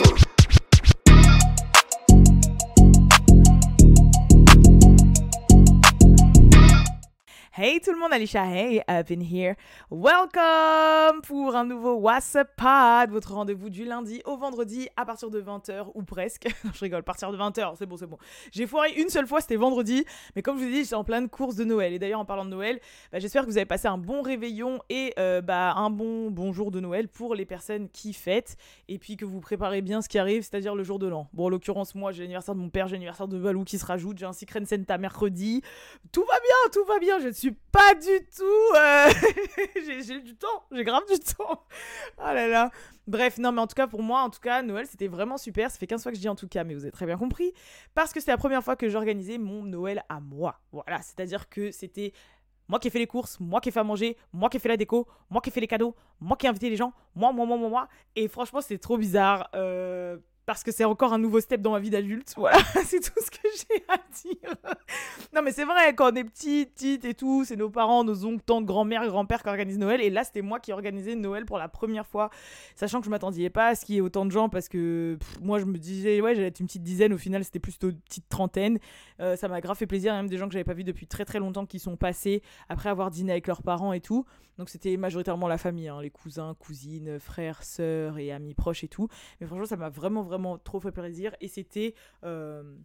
Castle. Hey tout le monde, Alicia, hey, up in here. Welcome pour un nouveau WhatsApp Pod, votre rendez-vous du lundi au vendredi à partir de 20h ou presque. je rigole, partir de 20h, c'est bon, c'est bon. J'ai foiré une seule fois, c'était vendredi, mais comme je vous ai dit, j'étais en pleine course de Noël. Et d'ailleurs, en parlant de Noël, bah, j'espère que vous avez passé un bon réveillon et euh, bah, un bon bonjour de Noël pour les personnes qui fêtent et puis que vous préparez bien ce qui arrive, c'est-à-dire le jour de l'an. Bon, en l'occurrence, moi, j'ai l'anniversaire de mon père, j'ai l'anniversaire de Valou qui se rajoute, j'ai un Secret Santa mercredi. Tout va bien, tout va bien, je suis pas du tout. Euh, j'ai du temps, j'ai grave du temps. Oh là là. Bref, non, mais en tout cas, pour moi, en tout cas, Noël, c'était vraiment super. Ça fait 15 fois que je dis en tout cas, mais vous avez très bien compris. Parce que c'est la première fois que j'organisais mon Noël à moi. Voilà, c'est-à-dire que c'était moi qui ai fait les courses, moi qui ai fait à manger, moi qui ai fait la déco, moi qui ai fait les cadeaux, moi qui ai invité les gens, moi, moi, moi, moi, moi. Et franchement, c'était trop bizarre. Euh, parce que c'est encore un nouveau step dans ma vie d'adulte. Voilà, c'est tout ce que j'ai à dire. non, mais c'est vrai, quand on est petit, petite et tout, c'est nos parents, nos oncles, tantes, grand-mère, grand-père qui organisent Noël. Et là, c'était moi qui organisais Noël pour la première fois, sachant que je m'attendais pas à ce qu'il y ait autant de gens parce que moi, je me disais, ouais, j'allais être une petite dizaine. Au final, c'était plutôt une petite trentaine. Euh, ça m'a grave fait plaisir. Il y a même des gens que j'avais pas vus depuis très très longtemps qui sont passés après avoir dîné avec leurs parents et tout. Donc, c'était majoritairement la famille, hein, les cousins, cousines, frères, sœurs et amis proches et tout. Mais franchement, ça m'a vraiment, vraiment trop fait plaisir et c'était euh,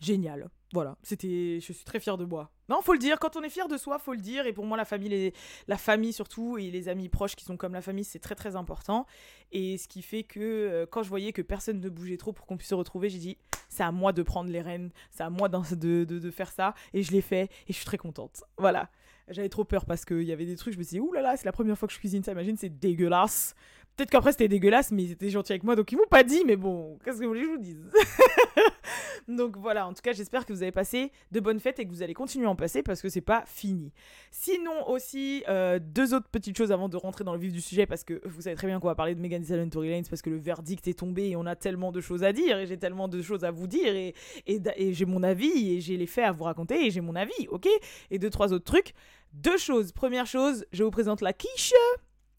génial. Voilà, c'était, je suis très fière de moi. Non, faut le dire. Quand on est fier de soi, faut le dire. Et pour moi, la famille, la famille surtout et les amis proches qui sont comme la famille, c'est très très important. Et ce qui fait que euh, quand je voyais que personne ne bougeait trop pour qu'on puisse se retrouver, j'ai dit c'est à moi de prendre les rênes, c'est à moi de, faire ça. Et je l'ai fait et je suis très contente. Voilà. J'avais trop peur parce qu'il y avait des trucs, je me suis dit, oulala, là là, c'est la première fois que je cuisine ça, imagine, c'est dégueulasse. Peut-être qu'après c'était dégueulasse, mais ils étaient gentils avec moi, donc ils m'ont pas dit, mais bon, qu'est-ce que vous voulez que je vous dise? Donc voilà, en tout cas, j'espère que vous avez passé de bonnes fêtes et que vous allez continuer à en passer parce que c'est pas fini. Sinon, aussi, euh, deux autres petites choses avant de rentrer dans le vif du sujet parce que vous savez très bien qu'on va parler de Megan Thee Stallion Tory Lanez parce que le verdict est tombé et on a tellement de choses à dire et j'ai tellement de choses à vous dire et, et, et j'ai mon avis et j'ai les faits à vous raconter et j'ai mon avis, ok? Et deux, trois autres trucs. Deux choses. Première chose, je vous présente la quiche.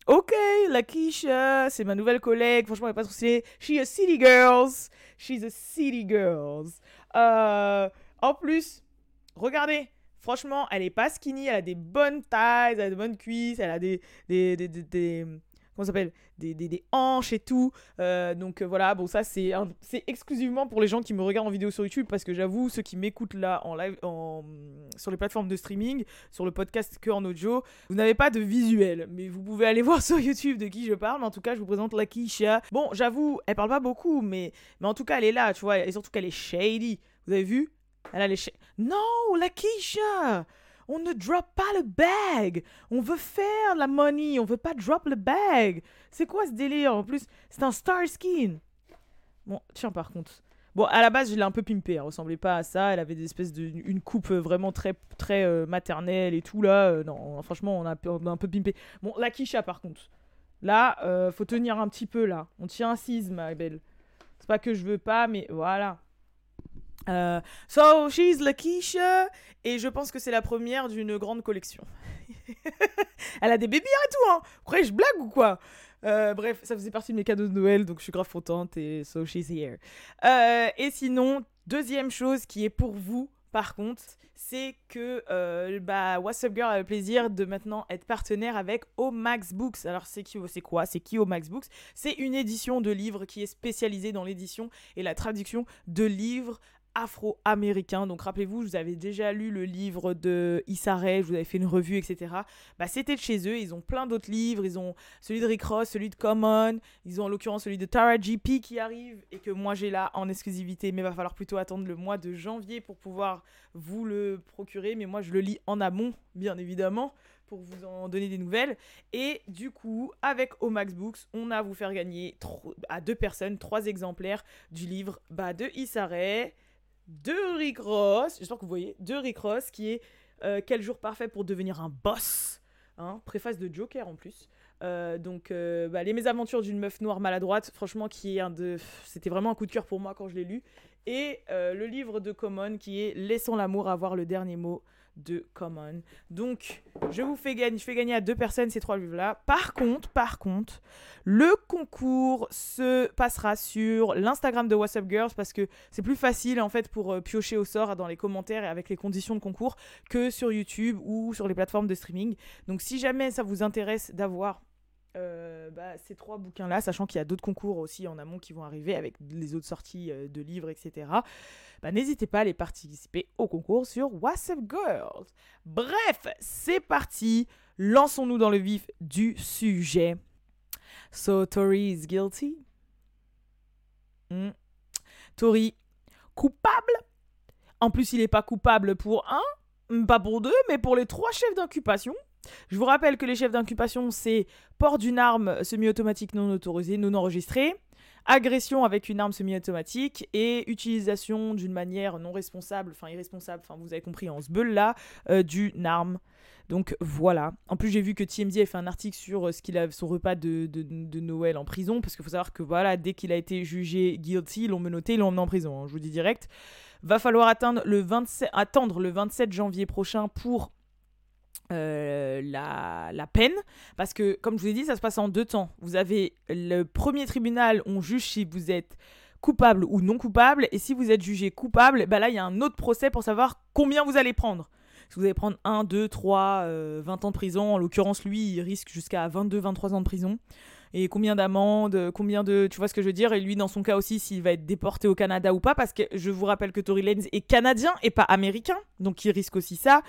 Ok, la Keisha, c'est ma nouvelle collègue. Franchement, elle est pas stylée. She's a city girls. She's a city girls. Euh, en plus, regardez. Franchement, elle est pas skinny. Elle a des bonnes tailles. Elle a des bonnes cuisses. Elle a des, des, des, des comment s'appelle des, des, hanches et tout. Euh, donc euh, voilà, bon ça c'est c'est exclusivement pour les gens qui me regardent en vidéo sur YouTube parce que j'avoue ceux qui m'écoutent là en live en sur les plateformes de streaming, sur le podcast que en audio, vous n'avez pas de visuel, mais vous pouvez aller voir sur YouTube de qui je parle. En tout cas, je vous présente la Kisha. Bon, j'avoue, elle parle pas beaucoup, mais mais en tout cas elle est là, tu vois, et surtout qu'elle est shady. Vous avez vu? Elle a les Non, la Kisha on ne drop pas le bag. On veut faire la money. On veut pas drop le bag. C'est quoi ce délire En plus, c'est un star skin. Bon, tiens, par contre. Bon, à la base, je l'ai un peu pimpé. Elle ressemblait pas à ça. Elle avait des espèces de une coupe vraiment très très euh, maternelle et tout là. Euh, non, franchement, on a, un peu pimpé. Bon, la Kisha, par contre. Là, euh, faut tenir un petit peu là. On tient assise, ma belle. C'est pas que je veux pas, mais voilà. Euh, so, she's Lakeisha, et je pense que c'est la première d'une grande collection. Elle a des bébés et tout, hein. Après, je blague ou quoi? Euh, Bref, ça faisait partie de mes cadeaux de Noël, donc je suis grave contente, et so she's here. Euh, et sinon, deuxième chose qui est pour vous, par contre, c'est que euh, bah, What's Up Girl a le plaisir de maintenant être partenaire avec Omax Books. Alors, c'est qui C'est quoi? C'est qui Omax Books? C'est une édition de livres qui est spécialisée dans l'édition et la traduction de livres afro-américain. Donc rappelez-vous, je vous avais déjà lu le livre de Issa Rae, je vous avais fait une revue, etc. Bah, c'était de chez eux, ils ont plein d'autres livres, ils ont celui de Rick Ross, celui de Common, ils ont en l'occurrence celui de Tara GP qui arrive et que moi j'ai là en exclusivité, mais va falloir plutôt attendre le mois de janvier pour pouvoir vous le procurer, mais moi je le lis en amont, bien évidemment pour vous en donner des nouvelles. Et du coup, avec Omax Books, on a à vous faire gagner à deux personnes trois exemplaires du livre bah, de Issa Rae, de Rick Ross, j'espère que vous voyez, de Rick Ross, qui est euh, Quel jour parfait pour devenir un boss hein, Préface de Joker en plus. Euh, donc, euh, bah, Les mésaventures d'une meuf noire maladroite, franchement, qui est un de. C'était vraiment un coup de cœur pour moi quand je l'ai lu. Et le livre de Common qui est Laissons l'amour avoir le dernier mot de Common. Donc, je vous fais gagner, je fais gagner à deux personnes ces trois livres-là. Par contre, par contre, le concours se passera sur l'Instagram de WhatsApp Girls parce que c'est plus facile en fait pour euh, piocher au sort dans les commentaires et avec les conditions de concours que sur YouTube ou sur les plateformes de streaming. Donc, si jamais ça vous intéresse d'avoir euh, bah, ces trois bouquins-là, sachant qu'il y a d'autres concours aussi en amont qui vont arriver avec les autres sorties euh, de livres, etc. Bah, n'hésitez pas à aller participer au concours sur WhatsApp Girls. Bref, c'est parti. Lançons-nous dans le vif du sujet. So, Tori is guilty. Hmm. Tori, coupable? En plus, il n'est pas coupable pour un, pas pour deux, mais pour les trois chefs d'incubation. Je vous rappelle que les chefs d'incubation, c'est port d'une arme semi-automatique non autorisée, non enregistrée, agression avec une arme semi-automatique et utilisation d'une manière non responsable, enfin irresponsable, enfin vous avez compris, en ce là, euh, d'une arme. Donc voilà. En plus, j'ai vu que TMZ a fait un article sur euh, ce qu'il a son repas de, Noël en prison, parce qu'il faut savoir que voilà, dès qu'il a été jugé guilty, ils l'ont menotté, ils l'ont emmené en prison. Hein, je vous dis direct. Va falloir le 27, attendre le 27 janvier prochain pour euh, la, la, peine, parce que comme je vous ai dit, ça se passe en deux temps. Vous avez le premier tribunal, on juge si vous êtes coupable ou non coupable, et si vous êtes jugé coupable, bah là il y a un autre procès pour savoir combien vous allez prendre. Si vous allez prendre 1, 2, 3, 20 ans de prison, en l'occurrence lui il risque jusqu'à 22, 23 ans de prison. Et combien d'amendes, combien de... Tu vois ce que je veux dire? Et lui dans son cas aussi s'il va être déporté au Canada ou pas, parce que je vous rappelle que Tory Lanez est canadien et pas américain, donc il risque aussi ça.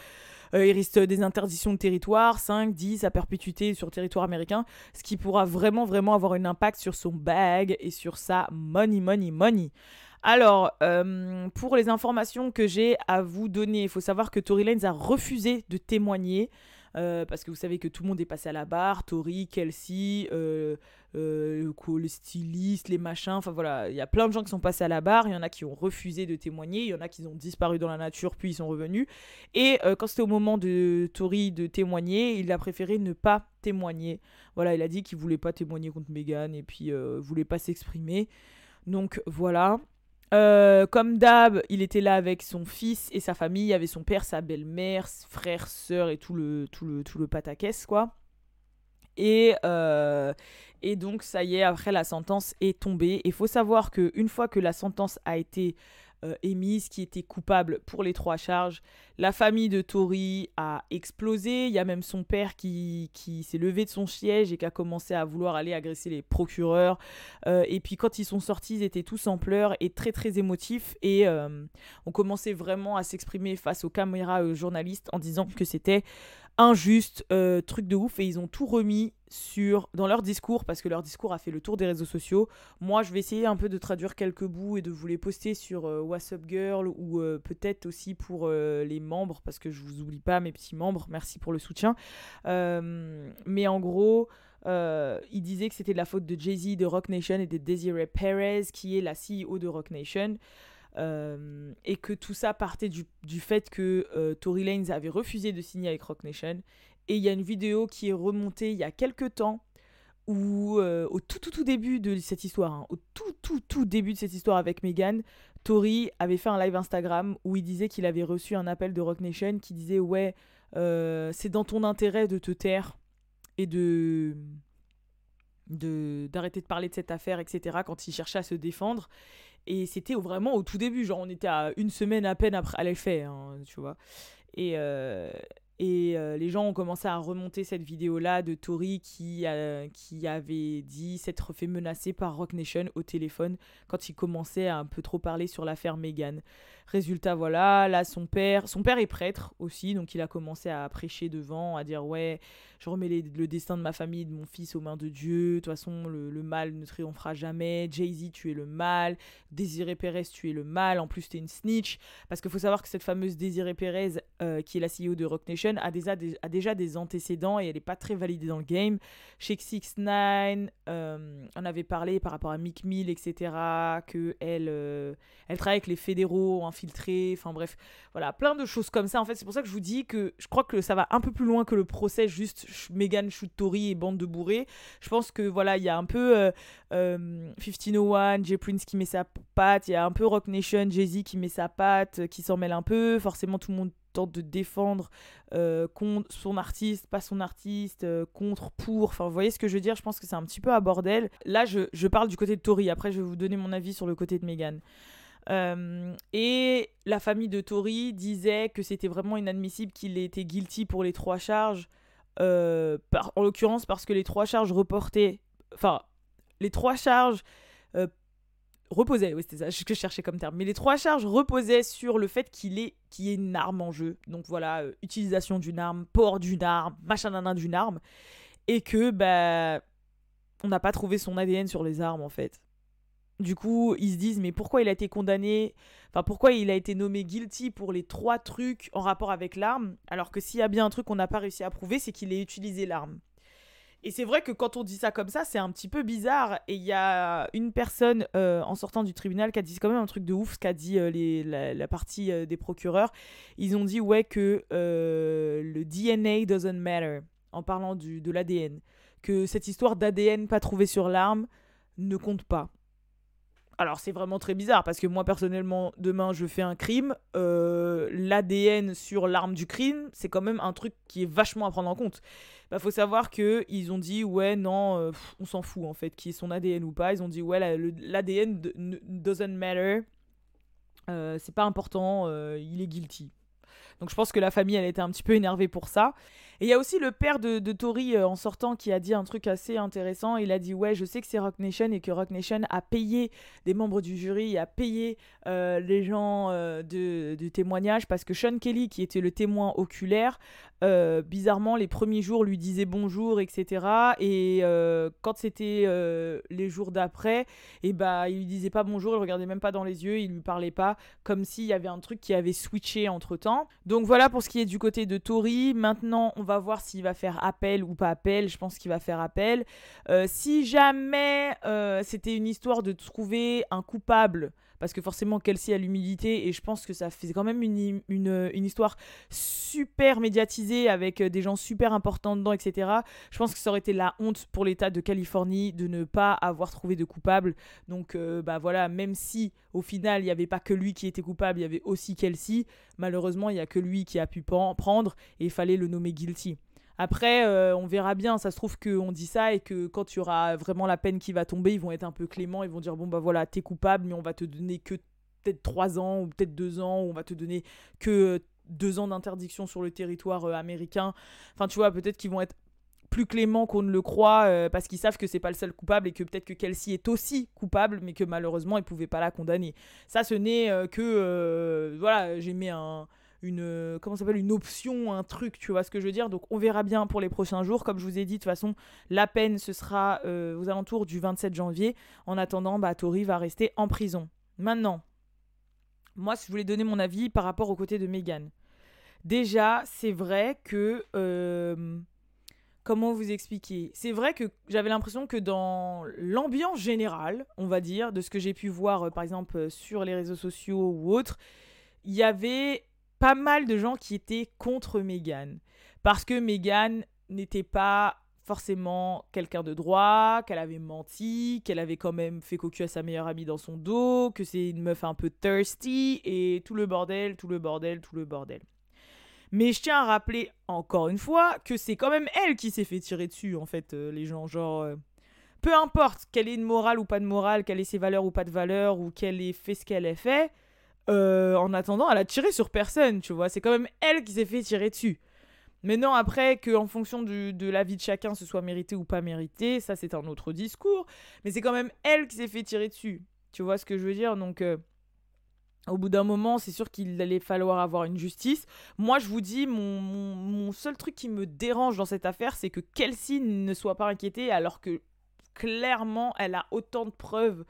Euh, il risque des interdictions de territoire, 5, 10 à perpétuité sur le territoire américain, ce qui pourra vraiment, vraiment avoir un impact sur son bag et sur sa money, money, money. Alors, euh, pour les informations que j'ai à vous donner, il faut savoir que Tory Lanez a refusé de témoigner. Euh, parce que vous savez que tout le monde est passé à la barre, Tori, Kelsey, euh, euh, les stylistes, les machins, enfin voilà, il y a plein de gens qui sont passés à la barre, il y en a qui ont refusé de témoigner, il y en a qui ont disparu dans la nature puis ils sont revenus. Et quand c'était au moment de Tori de témoigner, il a préféré ne pas témoigner. Voilà, il a dit qu'il voulait pas témoigner contre Megan et puis voulait pas s'exprimer. Donc voilà. Euh, comme d'hab, il était là avec son fils et sa famille. Il y avait son père, sa belle-mère, frère, sœur et tout le, tout le, tout le pataquès, quoi. Et, euh, et donc, ça y est, après, la sentence est tombée. Il faut savoir qu'une fois que la sentence a été euh, émise qui était coupable pour les trois charges. La famille de Tori a explosé. Il y a même son père qui, qui s'est levé de son siège et qui a commencé à vouloir aller agresser les procureurs. Euh, et puis quand ils sont sortis, ils étaient tous en pleurs et très très émotifs. Et euh, on commençait vraiment à s'exprimer face aux caméras journalistes en disant que c'était injuste, euh, truc de ouf, et ils ont tout remis sur dans leur discours parce que leur discours a fait le tour des réseaux sociaux. Moi, je vais essayer un peu de traduire quelques bouts et de vous les poster sur euh, WhatsApp Girl ou euh, peut-être aussi pour les membres parce que je vous oublie pas mes petits membres. Merci pour le soutien. mais en gros. il disait que c'était de la faute de Jay-Z de Rock Nation et de Desiree Perez, qui est la CEO de Rock Nation. Euh, et que tout ça partait du, du fait que euh, Tory Lanez avait refusé de signer avec Rock Nation. Et il y a une vidéo qui est remontée il y a quelques temps où, euh, au tout, tout, tout début de cette histoire, hein, au tout, tout, tout début de cette histoire avec Megan, Tory avait fait un live Instagram où il disait qu'il avait reçu un appel de Rock Nation qui disait Ouais, c'est dans ton intérêt de te taire et de d'arrêter de, parler de cette affaire, etc., quand il cherchait à se défendre. Et c'était vraiment au tout début, genre on était à une semaine à peine après l'effet, hein, tu vois. Et, euh, et euh, les gens ont commencé à remonter cette vidéo-là de Tori qui, qui avait dit s'être fait menacer par Rock Nation au téléphone quand il commençait à un peu trop parler sur l'affaire Meghan. Résultat, voilà, là, son père, son père est prêtre aussi, donc il a commencé à prêcher devant, à dire ouais, je remets le destin de ma famille, de mon fils aux mains de Dieu, de toute façon, le, mal ne triomphera jamais, Jay-Z, tu es le mal, Désiré Pérez, tu es le mal, en plus, tu es une snitch, parce qu'il faut savoir que cette fameuse Désiré Pérez, euh, qui est la CEO de Rock Nation, a déjà, des, a déjà des antécédents et elle n'est pas très validée dans le game. Chez 6 9 euh, on avait parlé par rapport à Mick Mill, etc., que elle, euh, elle travaille avec les fédéraux, infiltrés, enfin bref, voilà, plein de choses comme ça. En fait, c'est pour ça que je vous dis que je crois que ça va un peu plus loin que le procès juste Megan shoot Tory et bande de bourrés. Je pense que voilà, il y a un peu euh, euh, 1501, Jay Prince qui met sa patte, il y a un peu Rock Nation, Jay-Z qui met sa patte, qui s'en mêle un peu. Forcément, tout le monde tente de défendre euh, contre son artiste, pas son artiste, euh, contre, pour. Enfin, vous voyez ce que je veux dire? Je pense que c'est un petit peu à bordel. Là, je, je, parle du côté de Tori. Après, je vais vous donner mon avis sur le côté de Meghan. Euh, et la famille de Tori disait que c'était vraiment inadmissible qu'il ait été guilty pour les trois charges. Euh, en l'occurrence parce que les trois charges reportaient. Enfin, les trois charges euh, reposaient, oui c'était ça je comme terme, mais les trois charges reposaient sur le fait qu'il ait, qu ait une arme en jeu. Donc voilà, utilisation d'une arme, port d'une arme, machin d'un d'une arme. Et que, bah, on n'a pas trouvé son ADN sur les armes en fait. Du coup, ils se disent, mais pourquoi il a été condamné? Enfin, pourquoi il a été nommé guilty pour les trois trucs en rapport avec l'arme? Alors que s'il y a bien un truc qu'on n'a pas réussi à prouver, c'est qu'il ait utilisé l'arme. Et c'est vrai que quand on dit ça comme ça, c'est un petit peu bizarre. Et il y a une personne euh, en sortant du tribunal qui a dit quand même un truc de ouf, ce qu'a dit euh, la, partie euh, des procureurs. Ils ont dit, ouais, que le DNA doesn't matter, en parlant du, de l'ADN. Que cette histoire d'ADN pas trouvé sur l'arme ne compte pas. Alors c'est vraiment très bizarre parce que moi personnellement demain je fais un crime, euh, l'ADN sur l'arme du crime c'est quand même un truc qui est vachement à prendre en compte. Bah faut savoir que ils ont dit ouais non euh, on s'en fout en fait qui est son ADN ou pas, ils ont dit ouais l'ADN doesn't matter, euh, c'est pas important, il est guilty. Donc je pense que la famille, elle était un petit peu énervée pour ça. Et il y a aussi le père de, de Tori euh, en sortant qui a dit un truc assez intéressant. Il a dit ouais, je sais que c'est Rock Nation et que Rock Nation a payé des membres du jury, a payé euh, les gens euh, de, de témoignage parce que Sean Kelly, qui était le témoin oculaire, euh, bizarrement les premiers jours lui disait bonjour, etc. Et quand c'était les jours d'après, et bah il lui disait pas bonjour, il regardait même pas dans les yeux, il lui parlait pas, comme s'il y avait un truc qui avait switché entre temps. Donc voilà pour ce qui est du côté de Tori. Maintenant, on va voir s'il va faire appel ou pas appel. Je pense qu'il va faire appel. Euh, si jamais euh, c'était une histoire de trouver un coupable, parce que forcément Kelsey a l'humilité et je pense que ça fait quand même une, une, histoire super médiatisée avec des gens super importants dedans, etc. Je pense que ça aurait été la honte pour l'État de Californie de ne pas avoir trouvé de coupable. Donc euh, bah voilà, même si au final il n'y avait pas que lui qui était coupable, il y avait aussi Kelsey, malheureusement il n'y a que lui qui a pu prendre et il fallait le nommer guilty. Après, euh, on verra bien. Ça se trouve qu'on dit ça et que quand il y aura vraiment la peine qui va tomber, ils vont être un peu cléments. Ils vont dire bon, bah voilà, t'es coupable, mais on va te donner que peut-être 3 ans ou peut-être 2 ans, ou on va te donner que 2 ans d'interdiction sur le territoire euh, américain. Enfin, tu vois, peut-être qu'ils vont être plus cléments qu'on ne le croit euh, parce qu'ils savent que c'est pas le seul coupable et que peut-être que Kelsey est aussi coupable mais que malheureusement ils pouvaient pas la condamner. Ça ce n'est que voilà, j'ai mis un une comment s'appelle une option un truc tu vois ce que je veux dire? Donc on verra bien pour les prochains jours. Comme je vous ai dit de toute façon la peine ce sera euh, aux alentours du 27 janvier. En attendant bah Tori va rester en prison. Maintenant moi si je voulais donner mon avis par rapport au côté de Meghan. Déjà c'est vrai que euh, comment vous expliquer? C'est vrai que j'avais l'impression que dans l'ambiance générale, on va dire, de ce que j'ai pu voir euh, par exemple sur les réseaux sociaux ou autres, il y avait pas mal de gens qui étaient contre Meghan. Parce que Meghan n'était pas forcément quelqu'un de droit, qu'elle avait menti, qu'elle avait quand même fait cocu à sa meilleure amie dans son dos, que c'est une meuf un peu thirsty, et tout le bordel, tout le bordel, tout le bordel. Mais je tiens à rappeler encore une fois que c'est quand même elle qui s'est fait tirer dessus, en fait, euh, les gens. Genre, euh, peu importe qu'elle ait une morale ou pas de morale, qu'elle ait ses valeurs ou pas de valeurs, ou qu'elle ait fait ce qu'elle ait fait, euh, en attendant, elle a tiré sur personne, tu vois. C'est quand même elle qui s'est fait tirer dessus. Mais non, après, qu'en fonction de la vie de chacun, ce soit mérité ou pas mérité, ça c'est un autre discours. Mais c'est quand même elle qui s'est fait tirer dessus. Tu vois ce que je veux dire? Donc, euh, au bout d'un moment, c'est sûr qu'il allait falloir avoir une justice. Moi, je vous dis, mon seul truc qui me dérange dans cette affaire, c'est que Kelsey ne soit pas inquiétée, alors que clairement, elle a autant de preuves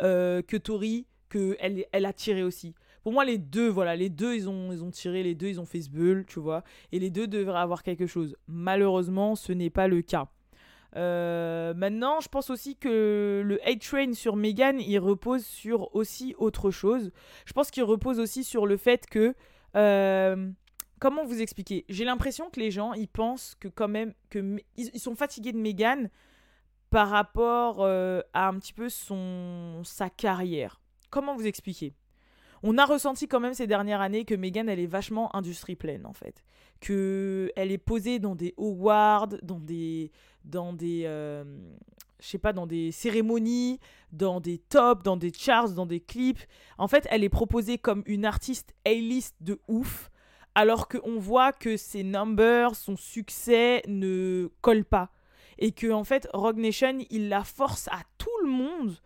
euh, que Tori, elle a tiré aussi. Pour moi, les deux, voilà, les deux, ils ont, ils ont tiré, les deux, ils ont fait ce bull, tu vois. Et les deux devraient avoir quelque chose. Malheureusement, ce n'est pas le cas. Euh, maintenant, je pense aussi que le hate train sur Meghan, il repose sur aussi autre chose. Je pense qu'il repose aussi sur le fait que... Euh, comment vous expliquer? J'ai l'impression que les gens, ils pensent que quand même... que ils, sont fatigués de Meghan par rapport euh, à un petit peu son sa carrière. Comment vous expliquer? On a ressenti quand même ces dernières années que Meghan, elle est vachement industrie pleine, en fait. Que elle est posée dans des awards, dans des... Dans des euh, je sais pas, dans des cérémonies, dans des tops, dans des charts, dans des clips. En fait, elle est proposée comme une artiste A-list de ouf, alors qu'on voit que ses numbers, son succès ne colle pas. Et que, en fait, Rogue Nation, il la force à tout le monde,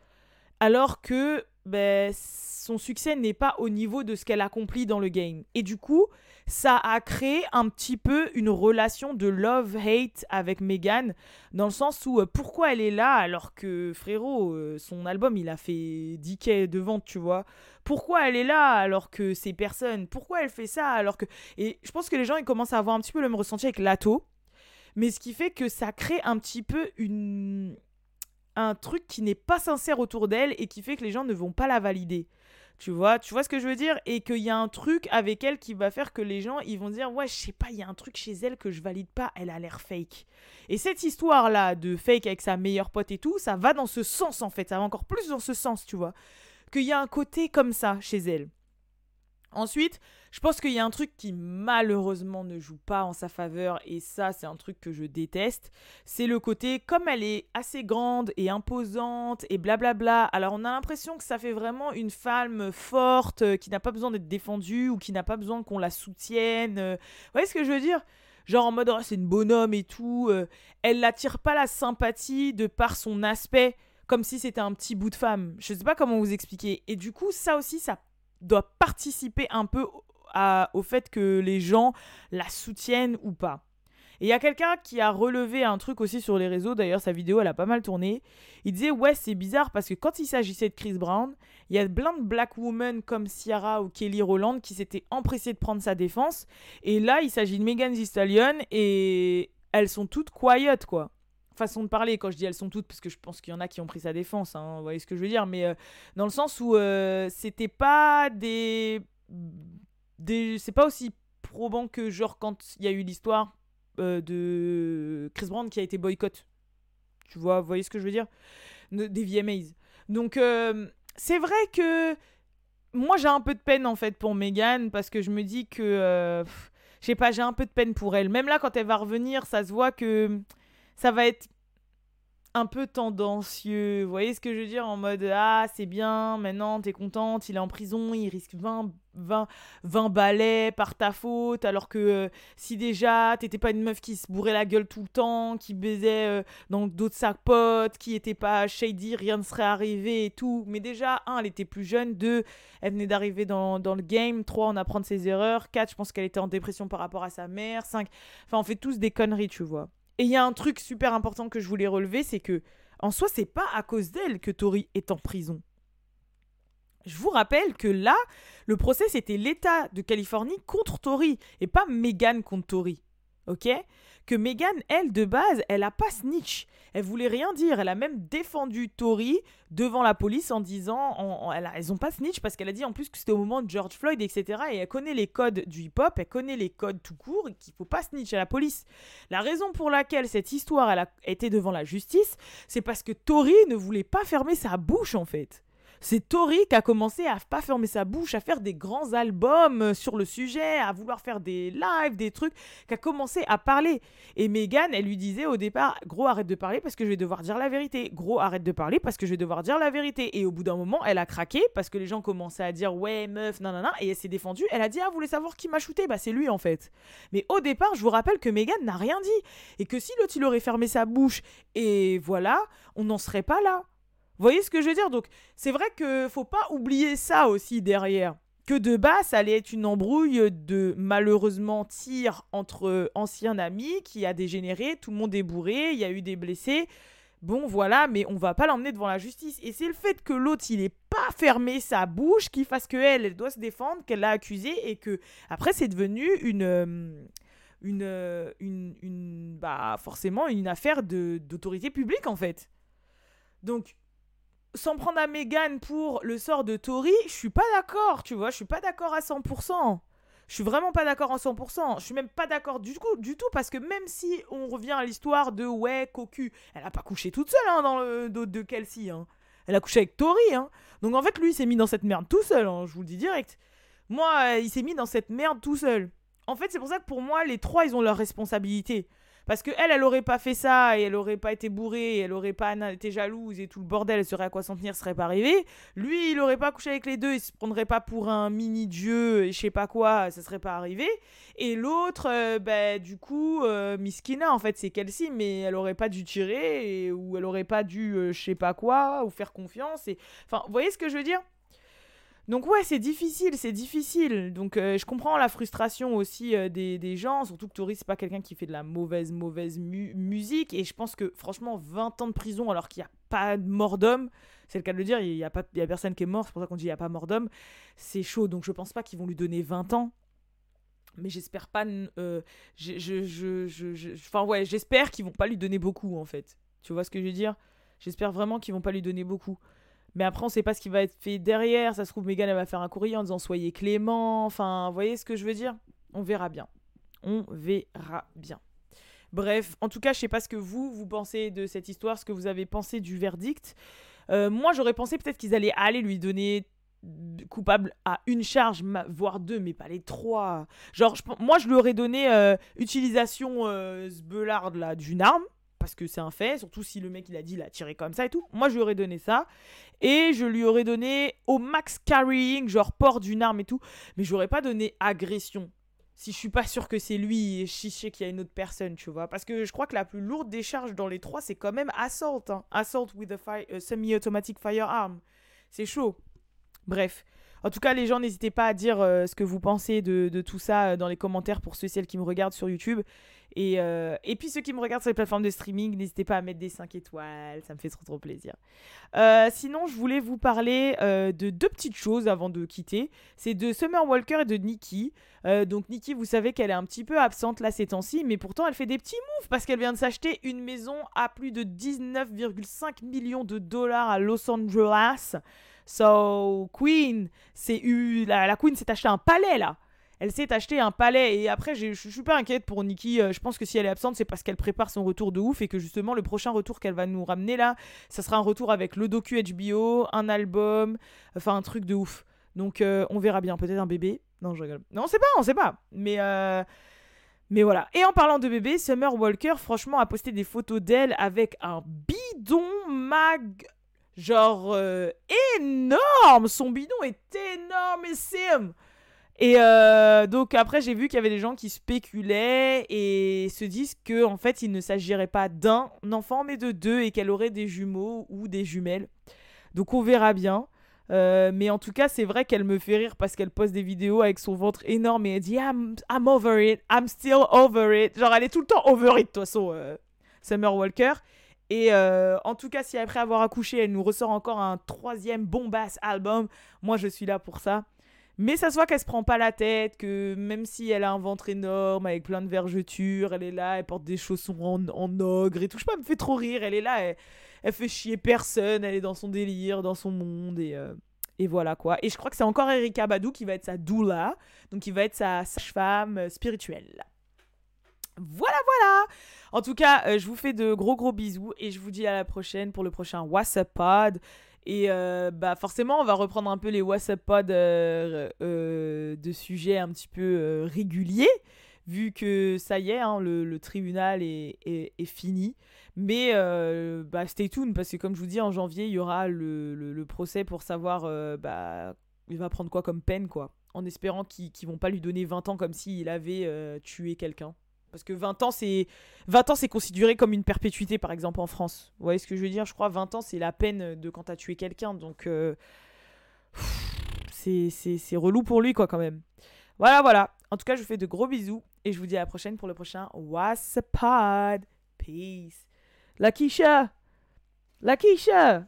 alors que ben, son succès n'est pas au niveau de ce qu'elle accomplit dans le game. Et du coup, ça a créé un petit peu une relation de love-hate avec Megan, dans le sens où euh, pourquoi elle est là alors que frérot, euh, son album il a fait 10 quais de vente, tu vois? Pourquoi elle est là alors que c'est personne Pourquoi elle fait ça alors que. Et je pense que les gens ils commencent à avoir un petit peu le même ressenti avec Lato, mais ce qui fait que ça crée un petit peu une un truc qui n'est pas sincère autour d'elle et qui fait que les gens ne vont pas la valider. Tu vois, tu vois ce que je veux dire? Et qu'il y a un truc avec elle qui va faire que les gens, ils vont dire, ouais, je sais pas, il y a un truc chez elle que je valide pas, elle a l'air fake. Et cette histoire-là de fake avec sa meilleure pote et tout, ça va dans ce sens en fait, ça va encore plus dans ce sens, tu vois. Qu'il y a un côté comme ça chez elle. Ensuite, je pense qu'il y a un truc qui malheureusement ne joue pas en sa faveur et ça c'est un truc que je déteste. C'est le côté comme elle est assez grande et imposante et blablabla. Alors on a l'impression que ça fait vraiment une femme forte euh, qui n'a pas besoin d'être défendue ou qui n'a pas besoin qu'on la soutienne. Euh. Vous voyez ce que je veux dire? Genre en mode oh, c'est une bonhomme et tout. Euh. Elle n'attire pas la sympathie de par son aspect comme si c'était un petit bout de femme. Je sais pas comment vous expliquer. Et du coup ça aussi ça doit participer un peu au fait que les gens la soutiennent ou pas. Et il y a quelqu'un qui a relevé un truc aussi sur les réseaux, d'ailleurs sa vidéo elle a pas mal tourné. Il disait ouais c'est bizarre parce que quand il s'agissait de Chris Brown, il y a plein de black women comme Ciara ou Kelly Rowland qui s'étaient empressées de prendre sa défense. Et là il s'agit de Megan Thee Stallion et elles sont toutes quiet quoi façon de parler. Quand je dis elles sont toutes, parce que je pense qu'il y en a qui ont pris sa défense, hein, vous voyez ce que je veux dire, mais euh, dans le sens où euh, c'était pas des. C'est pas aussi probant que, genre, quand il y a eu l'histoire euh, de Chris Brown qui a été boycott. Tu vois, voyez ce que je veux dire? Des VMAs. Donc, c'est vrai que. Moi, j'ai un peu de peine en fait pour Megan parce que je me dis que. je sais pas, j'ai un peu de peine pour elle. Même là, quand elle va revenir, ça se voit que ça va être un peu tendancieux. Vous voyez ce que je veux dire? En mode Ah, c'est bien, maintenant t'es contente, il est en prison, il risque 20, 20, 20 balais par ta faute. Alors que euh, si déjà t'étais pas une meuf qui se bourrait la gueule tout le temps, qui baisait euh, dans d'autres sacs potes, qui était pas shady, rien ne serait arrivé et tout. Mais déjà, un, elle était plus jeune. Deux, elle venait d'arriver dans, dans, le game. Trois, on apprend de ses erreurs. Quatre, je pense qu'elle était en dépression par rapport à sa mère. Cinq, enfin, on fait tous des conneries, tu vois. Et il y a un truc super important que je voulais relever, c'est que en soi, c'est pas à cause d'elle que Tori est en prison. Je vous rappelle que là, le procès c'était l'État de Californie contre Tori et pas Megan contre Tori. Ok? Que Megan, elle, de base, elle a pas snitch. Elle voulait rien dire. Elle a même défendu Tori devant la police en disant. a, elles ont pas snitch parce qu'elle a dit en plus que c'était au moment de George Floyd, etc. Et elle connaît les codes du hip-hop, elle connaît les codes tout court et qu'il faut pas snitch à la police. La raison pour laquelle cette histoire elle a été devant la justice, c'est parce que Tori ne voulait pas fermer sa bouche en fait. C'est Tori qui a commencé à pas fermer sa bouche, à faire des grands albums euh, sur le sujet, à vouloir faire des lives, des trucs, qui a commencé à parler. Et Megan, elle lui disait au départ, gros arrête de parler parce que je vais devoir dire la vérité. Gros arrête de parler parce que je vais devoir dire la vérité. Et au bout d'un moment, elle a craqué parce que les gens commençaient à dire ouais meuf, non, et elle s'est défendue. Elle a dit ah vous voulez savoir qui m'a shooté? Bah c'est lui en fait. Mais au départ, je vous rappelle que Megan n'a rien dit et que si l'autre il aurait fermé sa bouche et voilà, on n'en serait pas là. Vous voyez ce que je veux dire? Donc, c'est vrai que faut pas oublier ça aussi derrière. Que de base, ça allait être une embrouille de malheureusement tir entre anciens amis qui a dégénéré, tout le monde est bourré, il y a eu des blessés. Bon, voilà, mais on va pas l'emmener devant la justice. Et c'est le fait que l'autre, il ait pas fermé sa bouche qui fasse qu'elle, elle doit se défendre, qu'elle l'a accusé et que après, c'est devenu une. Euh, une, euh, une, une, bah forcément une affaire d'autorité publique en fait. Donc s'en prendre à Megan pour le sort de Tori, je suis pas d'accord, tu vois, je suis pas d'accord à 100%. Je suis vraiment pas d'accord à 100%. Je suis même pas d'accord du, coup, du tout parce que même si on revient à l'histoire de ouais, Cocu, elle a pas couché toute seule hein, dans le dos de Kelsey. Hein. Elle a couché avec Tori, hein. Donc en fait, lui, il s'est mis dans cette merde tout seul, hein, je vous le dis direct. Moi, euh, il s'est mis dans cette merde tout seul. En fait, c'est pour ça que pour moi, les trois, ils ont leur responsabilité. Parce que elle, elle aurait pas fait ça et elle aurait pas été bourrée, et elle aurait pas été jalouse et tout le bordel, elle serait à quoi s'en tenir, serait pas arrivé. Lui, il aurait pas couché avec les deux, il se prendrait pas pour un mini dieu et je sais pas quoi, ça serait pas arrivé. Et l'autre, euh, bah, du coup, euh, Miskina, en fait, c'est Kelsey, mais elle aurait pas dû tirer ou elle aurait pas dû, euh, je sais pas quoi, ou faire confiance. Enfin, vous voyez ce que je veux dire? Donc ouais, c'est difficile, c'est difficile. Donc euh, je comprends la frustration aussi euh, des, gens, surtout que Tori, c'est pas quelqu'un qui fait de la mauvaise, mauvaise musique. Et je pense que franchement, 20 ans de prison alors qu'il n'y a pas de mort d'homme, c'est le cas de le dire, il n'y a, a personne qui est mort, c'est pour ça qu'on dit il n'y a pas mort d'homme, c'est chaud. Donc je pense pas qu'ils vont lui donner 20 ans. Mais j'espère pas... Euh, je, je, enfin ouais, j'espère qu'ils vont pas lui donner beaucoup en fait. Tu vois ce que je veux dire? J'espère vraiment qu'ils vont pas lui donner beaucoup. Mais après, on sait pas ce qui va être fait derrière. Ça se trouve, Megan, elle va faire un courrier en disant soyez clément. Enfin, vous voyez ce que je veux dire? On verra bien. On verra bien. Bref, en tout cas, je sais pas ce que vous, vous pensez de cette histoire, ce que vous avez pensé du verdict. Euh, moi, j'aurais pensé peut-être qu'ils allaient aller lui donner coupable à une charge, voire deux, mais pas les trois. Genre, moi, je lui aurais donné euh, utilisation euh, là d'une arme parce que c'est un fait, surtout si le mec il a dit il a tiré comme ça et tout. Moi je lui aurais donné ça et je lui aurais donné au max carrying, genre port d'une arme et tout, mais je n'aurais pas donné agression. Si je suis pas sûr que c'est lui et je sais qu'il y a une autre personne, tu vois. Parce que je crois que la plus lourde des charges dans les trois, c'est quand même assault. Hein. Assault with a semi-automatic firearm. C'est chaud. Bref. En tout cas, les gens, n'hésitez pas à dire euh, ce que vous pensez de, de tout ça euh, dans les commentaires pour ceux et celles qui me regardent sur YouTube. Et, euh, et, puis ceux qui me regardent sur les plateformes de streaming, n'hésitez pas à mettre des 5 étoiles, ça me fait trop trop plaisir. Euh, sinon, je voulais vous parler euh, de deux petites choses avant de quitter. C'est de Summer Walker et de Nikki. donc Nikki, vous savez qu'elle est un petit peu absente là ces temps-ci, mais pourtant elle fait des petits moves parce qu'elle vient de s'acheter une maison à plus de 19,5 millions de dollars à Los Angeles. So, Queen, c'est la, la Queen s'est acheté un palais là elle s'est acheté un palais. Et après, je suis pas inquiète pour Nikki. Euh, je pense que si elle est absente, c'est parce qu'elle prépare son retour de ouf et que justement, le prochain retour qu'elle va nous ramener là, ça sera un retour avec le docu HBO, un album, enfin un truc de ouf. Donc, euh, on verra bien. Peut-être un bébé. Non, je rigole. Non, on sait pas, on sait pas. Mais. Euh, mais voilà. Et en parlant de bébé, Summer Walker, franchement, a posté des photos d'elle avec un bidon mag. Genre énorme. Son bidon est énormissime. Et euh, donc après, j'ai vu qu'il y avait des gens qui spéculaient et se disent que en fait, il ne s'agirait pas d'un enfant, mais de deux et qu'elle aurait des jumeaux ou des jumelles. Donc on verra bien. Euh, mais en tout cas, c'est vrai qu'elle me fait rire parce qu'elle poste des vidéos avec son ventre énorme et elle dit I'm, over it, I'm still over it. Genre, elle est tout le temps over it, de toute façon, euh, Summer Walker. Et en tout cas, si après avoir accouché, elle nous ressort encore un troisième bombass album, moi je suis là pour ça. Mais ça se voit qu'elle se prend pas la tête, que même si elle a un ventre énorme avec plein de vergetures, elle est là, elle porte des chaussons en, ogre et tout. Je sais pas, elle me fait trop rire. Elle est là, elle, fait chier personne, elle est dans son délire, dans son monde et, euh, et voilà quoi. Et je crois que c'est encore Erika Badou qui va être sa doula, donc qui va être sa sage-femme euh, spirituelle. Voilà, voilà. En tout cas, euh, je vous fais de gros gros bisous et je vous dis à la prochaine pour le prochain WhatsApp Pod. Et euh, bah forcément, on va reprendre un peu les WhatsApp Pod euh, euh, de sujets un petit peu réguliers, vu que ça y est, hein, le, tribunal est, est, fini. Mais bah, stay tuned, parce que comme je vous dis, en janvier, il y aura le, le, procès pour savoir bah, il va prendre quoi comme peine, quoi. En espérant qu'ils ne vont pas lui donner 20 ans comme s'il avait tué quelqu'un. Parce que 20 ans, c'est 20 ans, c'est considéré comme une perpétuité, par exemple, en France. Vous voyez ce que je veux dire? Je crois 20 ans, c'est la peine de quand t'as tué quelqu'un. Donc, euh, c'est relou pour lui, quoi, quand même. Voilà, voilà. En tout cas, je vous fais de gros bisous. Et je vous dis à la prochaine pour le prochain What's Pod. Peace. La Kisha. La Kisha.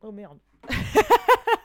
Oh merde.